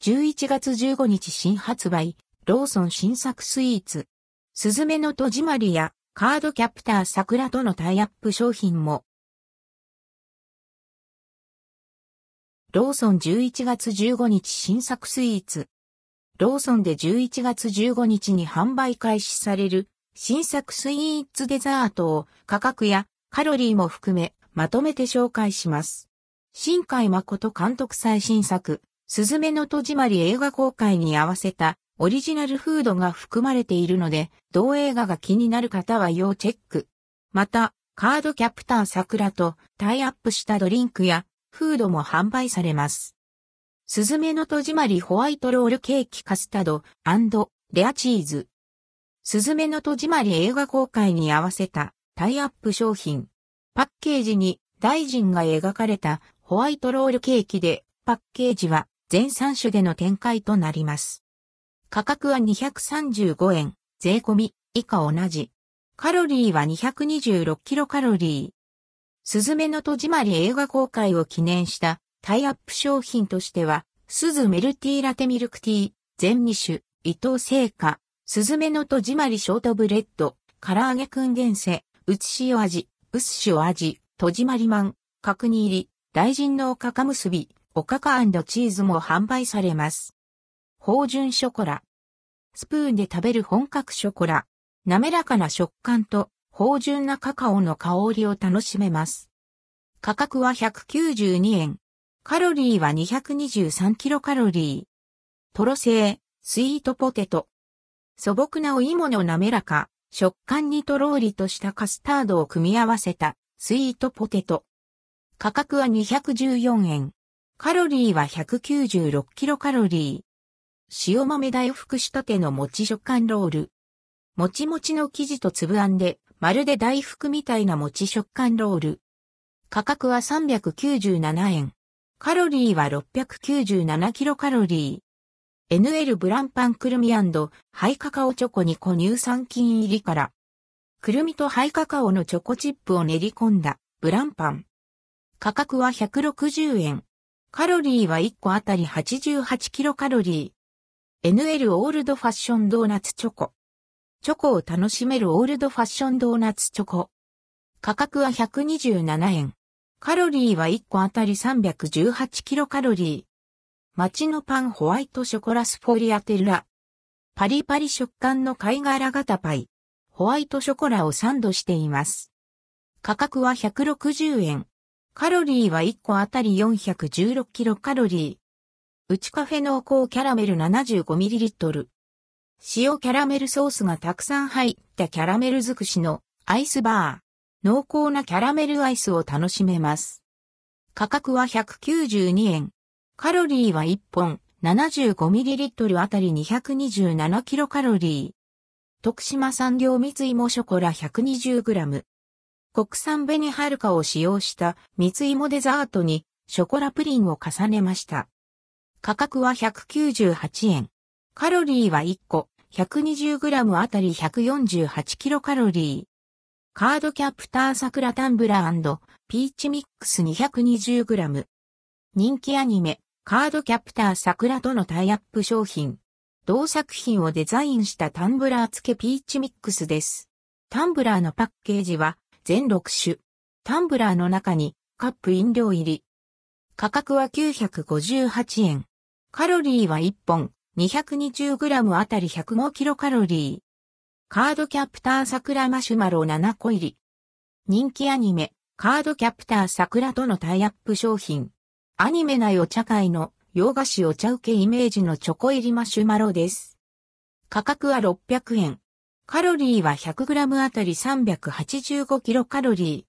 11月15日新発売、ローソン新作スイーツ。すずめの戸締まりやカードキャプター桜とのタイアップ商品も。ローソン11月15日新作スイーツ。ローソンで11月15日に販売開始される新作スイーツデザートを価格やカロリーも含めまとめて紹介します。新海誠監督最新作、すずめの戸締まり映画公開に合わせたオリジナルフードが含まれているので、同映画が気になる方は要チェック。また、カードキャプター桜とタイアップしたドリンクやフードも販売されます。すずめの戸締まりホワイトロールケーキカスタドレアチーズ。すずめの戸締まり映画公開に合わせたタイアップ商品。パッケージに大臣が描かれたホワイトロールケーキで、パッケージは全3種での展開となります。価格は235円、税込み、以下同じ。カロリーは226キロカロリー。すずめの戸締まり映画公開を記念した。タイアップ商品としては、すずメルティーラテミルクティー、全2種、伊藤製菓、すずめの戸締まりショートブレッド、唐揚げくん厳選、うつ塩味、うす塩味、戸締まりマン、角煮入り、大臣のおかか結び、おかかチーズも販売されます。芳醇ショコラ。スプーンで食べる本格ショコラ。滑らかな食感と芳醇なカカオの香りを楽しめます。価格は192円。カロリーは223キロカロリー。トロ製、スイートポテト。素朴なお芋の滑らか、食感にとろーりとしたカスタードを組み合わせたスイートポテト。価格は214円。カロリーは196キロカロリー。塩豆大福仕立ての餅食感ロール。もちもちの生地と粒あんで、まるで大福みたいな餅食感ロール。価格は397円。カロリーは697キロカロリー。NL ブランパンくるみハイカカオチョコ2個乳酸菌入りから。くるみとハイカカオのチョコチップを練り込んだブランパン。価格は160円。カロリーは1個あたり88キロカロリー。NL オールドファッションドーナツチョコ。チョコを楽しめるオールドファッションドーナツチョコ。価格は127円。カロリーは1個あたり318キロカロリー。街のパンホワイトショコラスフォリアテラ。パリパリ食感の貝殻型パイ。ホワイトショコラをサンドしています。価格は160円。カロリーは1個あたり416キロカロリー。内カフェ濃厚キャラメル 75ml。塩キャラメルソースがたくさん入ったキャラメル尽くしのアイスバー。濃厚なキャラメルアイスを楽しめます。価格は192円。カロリーは1本 75ml あたり 227kcal。徳島産業蜜芋ショコラ 120g。国産紅はるかを使用した蜜芋デザートにショコラプリンを重ねました。価格は198円。カロリーは1個 120g あたり 148kcal。カードキャプター桜タンブラーピーチミックス 220g。人気アニメ、カードキャプター桜とのタイアップ商品。同作品をデザインしたタンブラー付けピーチミックスです。タンブラーのパッケージは全6種。タンブラーの中にカップ飲料入り。価格は958円。カロリーは1本 220g あたり105キロカロリー。カードキャプター桜マシュマロ7個入り。人気アニメ、カードキャプター桜とのタイアップ商品。アニメ内お茶会の洋菓子お茶受けイメージのチョコ入りマシュマロです。価格は600円。カロリーは 100g あたり385キロカロリー。